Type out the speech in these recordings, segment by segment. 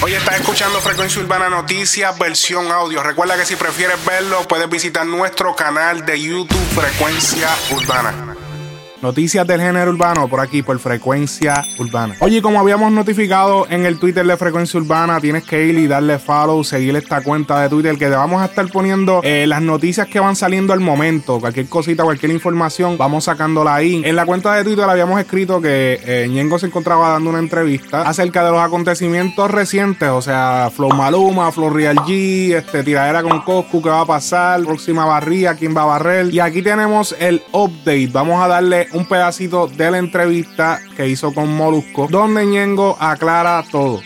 Hoy estás escuchando Frecuencia Urbana Noticias, versión audio. Recuerda que si prefieres verlo, puedes visitar nuestro canal de YouTube Frecuencia Urbana. Noticias del género urbano por aquí, por Frecuencia Urbana. Oye, como habíamos notificado en el Twitter de Frecuencia Urbana, tienes que ir y darle follow, seguir esta cuenta de Twitter que te vamos a estar poniendo eh, las noticias que van saliendo al momento. Cualquier cosita, cualquier información, vamos sacándola ahí. En la cuenta de Twitter habíamos escrito que eh, Ñengo se encontraba dando una entrevista acerca de los acontecimientos recientes, o sea, Flow Maluma, Flow Real G, este, tiradera con Coscu, qué va a pasar, próxima barría, quién va a barrer. Y aquí tenemos el update. Vamos a darle un pedacito de la entrevista que hizo con Molusco, donde Ñengo aclara todo.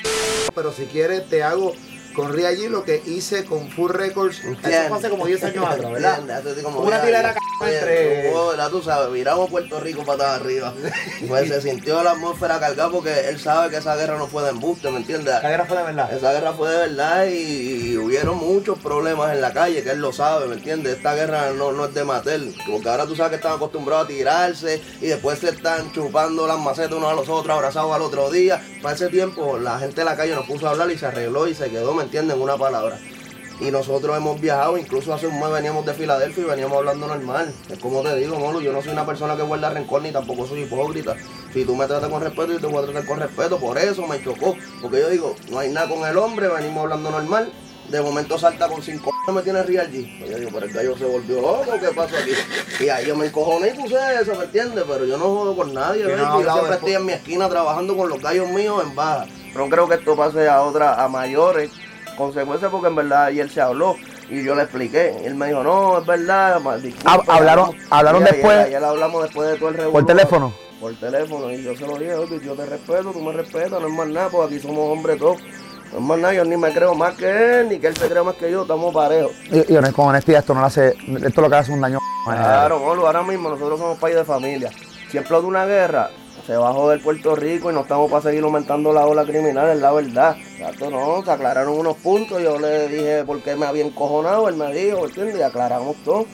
Pero si quieres, te hago con Ria G lo que hice con Full Records. Eso fue hace como 10 años atrás, ¿verdad? Como Una ya- tirada entre. ¿verdad? Tú sabes, miramos Puerto Rico patada arriba. Pues se sintió la atmósfera cargada porque él sabe que esa guerra no fue de embuste, ¿me entiendes? La guerra fue de verdad. Esa guerra fue de verdad y, y hubieron muchos problemas en la calle, que él lo sabe, ¿me entiendes? Esta guerra no, no es de Matel, porque ahora tú sabes que están acostumbrados a tirarse y después se están chupando las macetas unos a los otros, abrazados al otro día. Para ese tiempo la gente de la calle nos puso a hablar y se arregló y se quedó, ¿me entiendes? En una palabra. Y nosotros hemos viajado, incluso hace un mes veníamos de Filadelfia y veníamos hablando normal. Es como te digo, Molo, yo no soy una persona que guarda rencor ni tampoco soy hipócrita. Si tú me tratas con respeto, yo te voy a tratar con respeto. Por eso me chocó. Porque yo digo, no hay nada con el hombre, venimos hablando normal. De momento salta con cinco me tiene Real G. Pues yo digo, pero el gallo se volvió loco, ¿qué pasó aquí? Y ahí yo me encojoné y puse eso, ¿me entiendes? Pero yo no jodo con nadie, no yo siempre después. estoy en mi esquina trabajando con los gallos míos en baja. Pero no creo que esto pase a otra, a mayores consecuencias porque en verdad ayer se habló y yo le expliqué. Y él me dijo, no, es verdad, disculpa, hablaron- hablaron ayer- después- Ayer hablamos después de todo el revuelo. ¿Por teléfono? Por teléfono. Y yo se lo dije, "Oye, yo te respeto, tú me respetas, no es más nada, porque aquí somos hombres todos. No es más nada, yo ni me creo más que él, ni que él se cree más que yo, estamos parejos. Y, y con honestidad, esto no le hace. Esto lo que hace un daño. Claro, Molo, ahora mismo nosotros somos país de familia. Si explota una guerra, se va a joder Puerto Rico y no estamos para seguir aumentando la ola criminal, es la verdad. Exacto, no, se aclararon unos puntos, yo le dije por qué me había encojonado, él me dijo, ¿entiendes? Y aclaramos todo.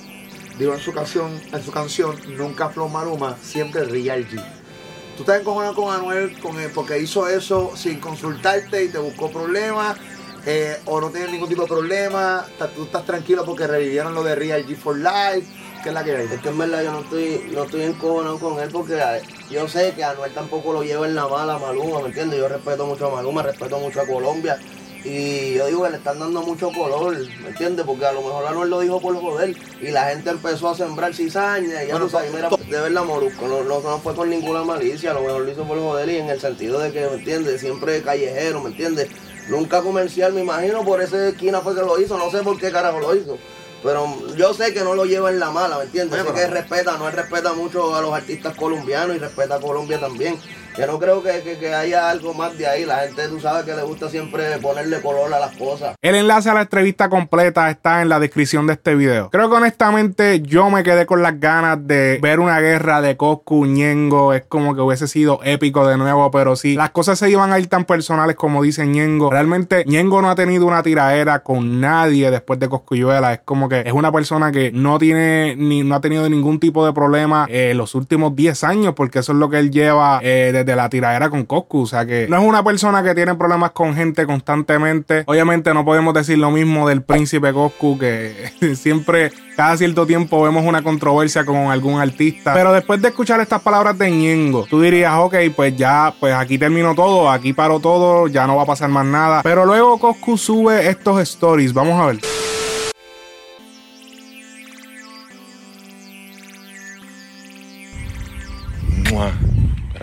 Digo en su canción, en su canción, nunca Flow Maluma, siempre Real G. Tú estás encojonado con Anuel con él porque hizo eso sin consultarte y te buscó problemas. Eh, o no tienes ningún tipo de problema. Tú estás tranquilo porque revivieron lo de Real G for Life. ¿Qué es la que hay? Es que en verdad yo no estoy, no estoy encojonado con él porque yo sé que Anuel tampoco lo lleva en la mala a Maluma, ¿me entiendes? Yo respeto mucho a Maluma, respeto mucho a Colombia. Y yo digo que le están dando mucho color, ¿me entiendes? Porque a lo mejor Anuel lo dijo por joder y la gente empezó a sembrar cizaña y ya Bueno, tú sabes, mira, de verdad Molusco, no, no, no fue con ninguna malicia, a lo mejor lo hizo por joder y en el sentido de que, ¿me entiendes? Siempre callejero, ¿me entiendes? Nunca comercial, me imagino, por esa esquina fue que lo hizo, no sé por qué carajo lo hizo. Pero yo sé que no lo lleva en la mala, ¿me entiendes? Oye, sé que pero- respeta, no él respeta mucho a los artistas colombianos y respeta a Colombia también. Yo no creo que, haya algo más de ahí. La gente, tú sabes que le gusta siempre ponerle color a las cosas. El enlace a la entrevista completa está en la descripción de este video. Creo que honestamente yo me quedé con las ganas de ver una guerra de Coscu, Ñengo. Es como que hubiese sido épico de nuevo, pero si las cosas se iban a ir tan personales como dice Ñengo, realmente Ñengo no ha tenido una tiraera con nadie después de Coscuyuela. Es como que es una persona que no tiene ni no ha tenido ningún tipo de problema eh, los últimos 10 años, porque eso es lo que él lleva eh, desde la tiradera con Coscu. O sea que no es una persona que tiene problemas con gente constantemente. Obviamente no podemos decir lo mismo del príncipe Coscu, que siempre, cada cierto tiempo vemos una controversia con algún artista. Pero después de escuchar estas palabras de Ñengo, tú dirías, ok, pues ya, pues aquí terminó todo, aquí paró todo, ya no va a pasar más nada. Pero luego Coscu sube estos stories. Vamos a ver.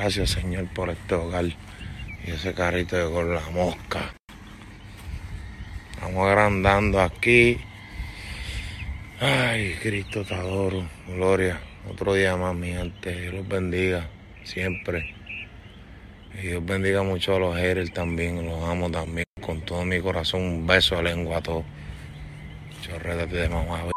Gracias Señor por este hogar y ese carrito de con la mosca. Estamos agrandando aquí. Ay, Cristo te adoro. Gloria. Otro día más, mi gente. Dios los bendiga siempre. Y Dios bendiga mucho a los haters también. Los amo también. Con todo mi corazón. Un beso de lengua a todos. De mamá.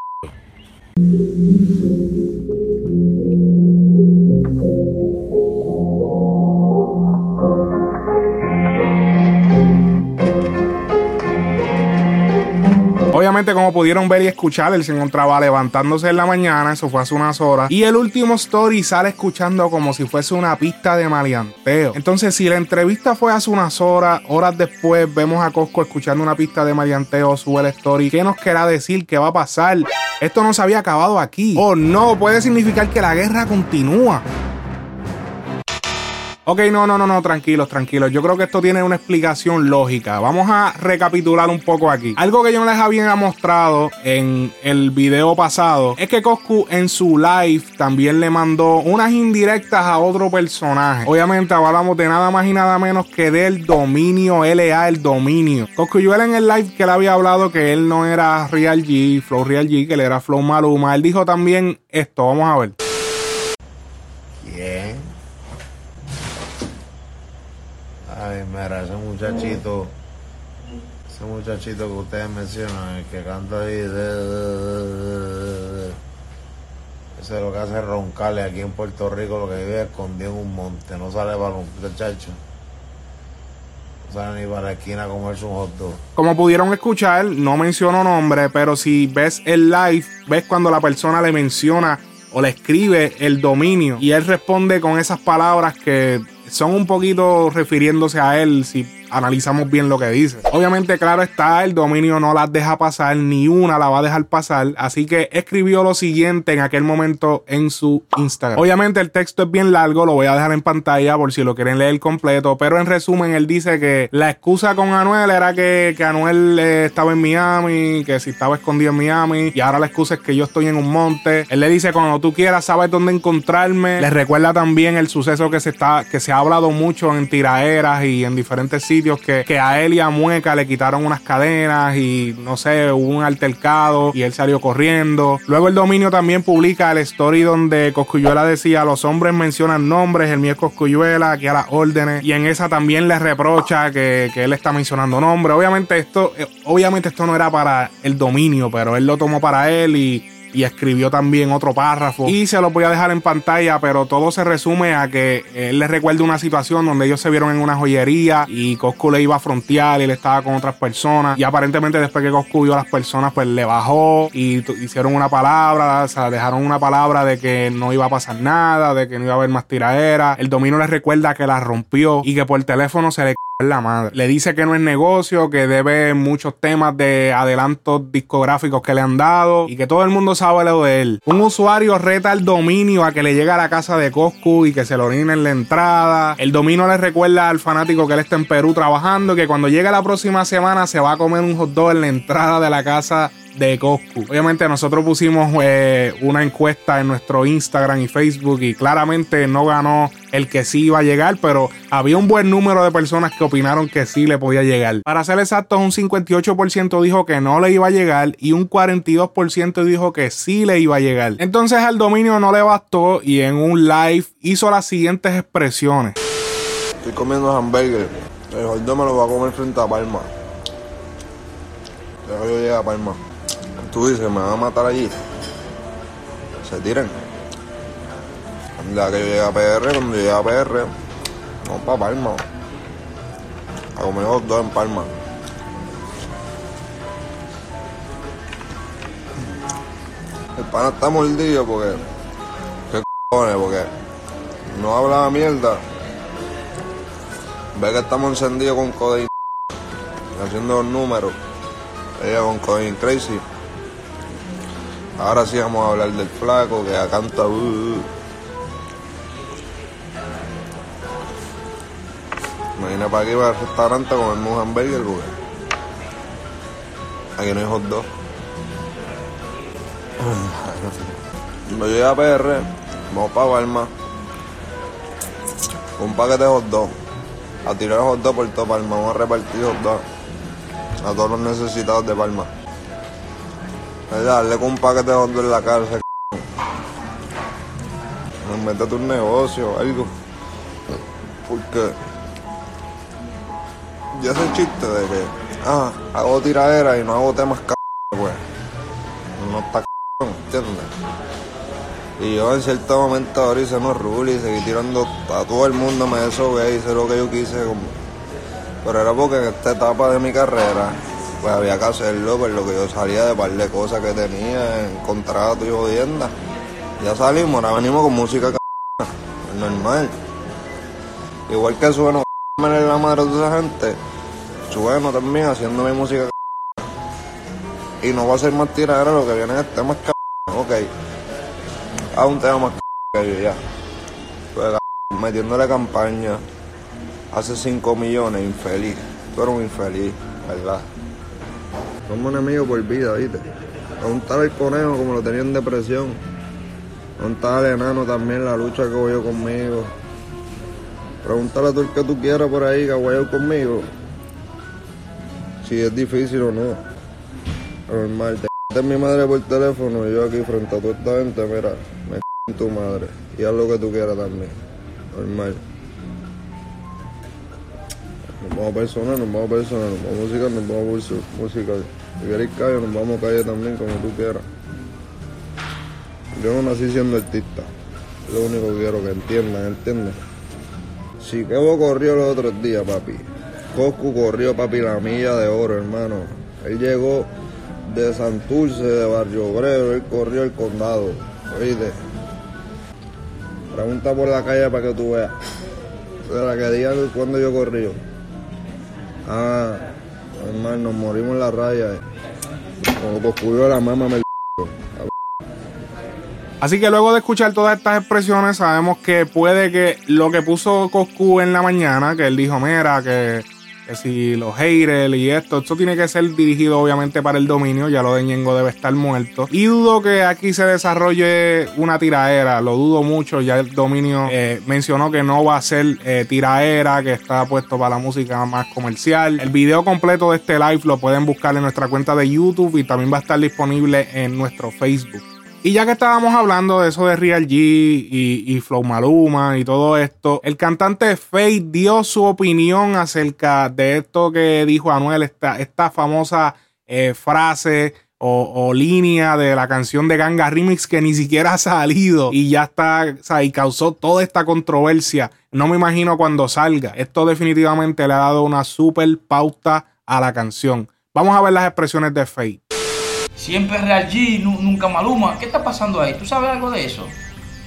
Como pudieron ver y escuchar, él se encontraba levantándose en la mañana, eso fue hace unas horas. Y el último story sale escuchando como si fuese una pista de maleanteo. Entonces, si la entrevista fue hace unas horas, horas después vemos a Cosco escuchando una pista de maleanteo, sube el story. ¿Qué nos querrá decir? ¿Qué va a pasar? Esto no se había acabado aquí. O no, puede significar que la guerra continúa. Ok, no, no, no, no, tranquilos, tranquilos. Yo creo que esto tiene una explicación lógica. Vamos a recapitular un poco aquí. Algo que yo no les había mostrado en el video pasado es que Coscu en su live también le mandó unas indirectas a otro personaje. Obviamente hablamos de nada más y nada menos que del dominio LA, el dominio. Coscu yo en el live que él había hablado que él no era Real G, Flow Real G, que él era Flow Maluma. Él dijo también esto, vamos a ver. Ay, mira, ese muchachito, ese muchachito que ustedes mencionan, el que canta ahí, de, ese es lo que hace roncarle aquí en Puerto Rico, lo que vive escondido en un monte, no sale para un muchacho. No sale ni para la esquina a comerse un hot dog. Como pudieron escuchar, no menciono nombre, pero si ves el live, ves cuando la persona le menciona o le escribe el dominio y él responde con esas palabras que son un poquito refiriéndose a él si analizamos bien lo que dice. Obviamente, claro está, el dominio no las deja pasar, ni una la va a dejar pasar, así que escribió lo siguiente en aquel momento en su Instagram. Obviamente el texto es bien largo, lo voy a dejar en pantalla por si lo quieren leer completo, pero en resumen él dice que la excusa con Anuel era que, que Anuel eh, estaba en Miami, que si estaba escondido en Miami, y ahora la excusa es que yo estoy en un monte. Él le dice cuando tú quieras sabes dónde encontrarme. Les recuerda también el suceso que se está, que se ha hablado mucho en tiraderas y en diferentes sitios que, a él y a Mueca le quitaron unas cadenas y no sé, hubo un altercado y él salió corriendo. Luego el dominio también publica el story donde Coscuyuela decía los hombres mencionan nombres, el mío es Coscuyuela, aquí a las órdenes y en esa también le reprocha que, que él está mencionando nombres. Obviamente esto, eh, obviamente esto no era para el dominio, pero él lo tomó para él y y escribió también otro párrafo. Y se lo voy a dejar en pantalla pero todo se resume a que él le recuerda una situación donde ellos se vieron en una joyería y Coscu le iba a frontear y él estaba con otras personas y aparentemente después que Coscu vio a las personas pues le bajó y hicieron una palabra o sea dejaron una palabra de que no iba a pasar nada de que no iba a haber más tiradera el dominio le recuerda que la rompió y que por teléfono se le la madre. Le dice que no es negocio, que debe muchos temas de adelantos discográficos que le han dado y que todo el mundo sabe lo de él. Un usuario reta al dominio a que le llegue a la casa de Coscu y que se lo orine en la entrada. El dominio le recuerda al fanático que él está en Perú trabajando que cuando llegue la próxima semana se va a comer un hot dog en la entrada de la casa de Coscu. Obviamente nosotros pusimos eh, una encuesta en nuestro Instagram y Facebook y claramente no ganó el que sí iba a llegar, pero había un buen número de personas que opinaron que sí le podía llegar. Para ser exactos, un 58% dijo que no le iba a llegar y un 42% dijo que sí le iba a llegar. Entonces al dominio no le bastó y en un live hizo las siguientes expresiones. Estoy comiendo hamburger. El hot dog me lo voy a comer frente a Palma. Dejo yo llegar a Palma. Tú dices, me van a matar allí. Se tiran. Ya que yo llegue a PR, cuando llegue a PR, vamos para Palma. A comer hot dog en Palma. El pana está mordido porque. ¿Qué cojones? Porque no habla mierda. Ve que estamos encendidos con Codeine. Haciendo los números. Ella con Codeine Crazy. Ahora sí vamos a hablar del flaco que canta. Uh, uh. Me vine para aquí para el restaurante a comerme un hamburger porque aquí no hay hot dog. Cuando llegué a PR, vamos para Palma. Un paquete de hot dog. A tirar hot dog por todo Palma. Vamos a repartir hot dog a todos los necesitados de Palma. Es darle con un paquete de en la cárcel. Métete un negocio algo. Porque ya ese chiste de que ah, hago tiradera y no hago temas c pues no está c ¿entiendes? Y yo en cierto momento ahora hice unos rules y seguí tirando a todo el mundo, me desobé, hice lo que yo quise. Como... Pero era porque en esta etapa de mi carrera pues había que hacerlo, por lo que yo salía de par de cosas que tenía en contrato y jodienda. Ya salimos, ahora venimos con música c normal. Igual que sueno en la madre de esa gente, sueno también haciendo mi música c y no va a ser más tiradera, lo que viene es temas c ok. A un tema más c que yo ya. Pues, metiéndole campaña hace 5 millones, infeliz. Tú eres un infeliz, ¿verdad? Somos enemigos por vida, ¿viste? Preguntar al conejo como lo tenía en depresión. Preguntar al enano también la lucha que yo conmigo. Pregúntale a tú el que tú quieras por ahí que voy conmigo. Si es difícil o no. Normal, te mi madre por teléfono y yo aquí frente a toda esta gente, mira, me en tu madre. Y haz lo que tú quieras también. Normal. Nos vamos a personal, nos vamos a personal, nos vamos a musical, nos vamos a musical. Si queréis calle, nos vamos a calle también, como tú quieras. Yo no nací siendo artista. Es lo único que quiero que entiendan, ¿entiendes? Si Kevo corrió los otros días, papi. Coscu corrió, papi, la milla de oro, hermano. Él llegó de Santurce, de Barrio Obrero, él corrió el condado. Oíste. Pregunta por la calle para que tú veas. La que digan cuando yo corrí. Ah, hermano, nos morimos en la raya. eh. Como Coscu la mamá me Así que luego de escuchar todas estas expresiones, sabemos que puede que lo que puso Coscu en la mañana, que él dijo, mira, que, que si los haters y esto, esto tiene que ser dirigido obviamente para el dominio, ya lo de Ñengo debe estar muerto. Y dudo que aquí se desarrolle una tiraera, lo dudo mucho, ya el dominio eh, mencionó que no va a ser eh, tiraera, que está puesto para la música más comercial. El video completo de este live lo pueden buscar en nuestra cuenta de YouTube y también va a estar disponible en nuestro Facebook. Y ya que estábamos hablando de eso de Real G y, y Flow Maluma y todo esto, el cantante Faye dio su opinión acerca de esto que dijo Anuel, esta, famosa eh, frase o, o línea de la canción de Ganga Remix que ni siquiera ha salido y ya está, o sea, y causó toda esta controversia. No me imagino cuando salga. Esto definitivamente le ha dado una super pauta a la canción. Vamos a ver las expresiones de Faye. Siempre Real G, nu- nunca Maluma. ¿Qué está pasando ahí? ¿Tú sabes algo de eso?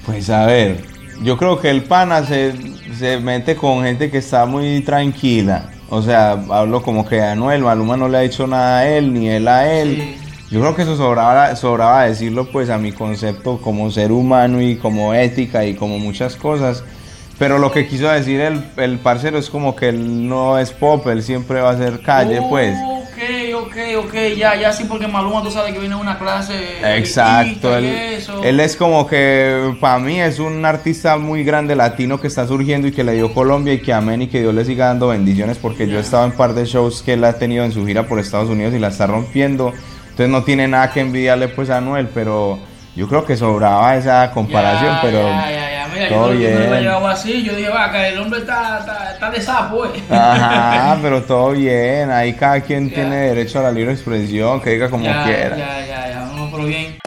Pues a ver, yo creo que el pana se, se mete con gente que está muy tranquila. O sea, hablo como que Anuel, Maluma no le ha hecho nada a él, ni él a él. Sí. Yo creo que eso sobraba, sobraba decirlo pues a mi concepto como ser humano y como ética y como muchas cosas. Pero lo que quiso decir el, el parcero es como que él no es pop, él siempre va a ser calle pues. Ok, ok, ya, ya sí, porque Maluma tú sabes que viene una clase. Exacto, elitista y él, eso. él es como que para mí es un artista muy grande latino que está surgiendo y que le dio Colombia y que amén y que Dios le siga dando bendiciones porque yo he estado en par de shows que él ha tenido en su gira por Estados Unidos y la está rompiendo. Entonces no tiene nada que envidiarle pues a Anuel, pero yo creo que sobraba esa comparación, Ya, pero ya. Mira, todo yo, yo no bien. llevado así. Yo dije, va, que el hombre está, está, está de sapo, eh. Ajá, pero todo bien, ahí cada quien Ya. tiene derecho a la libre expresión, que diga como ya, quiera. Ya, ya, ya. No, pero bien.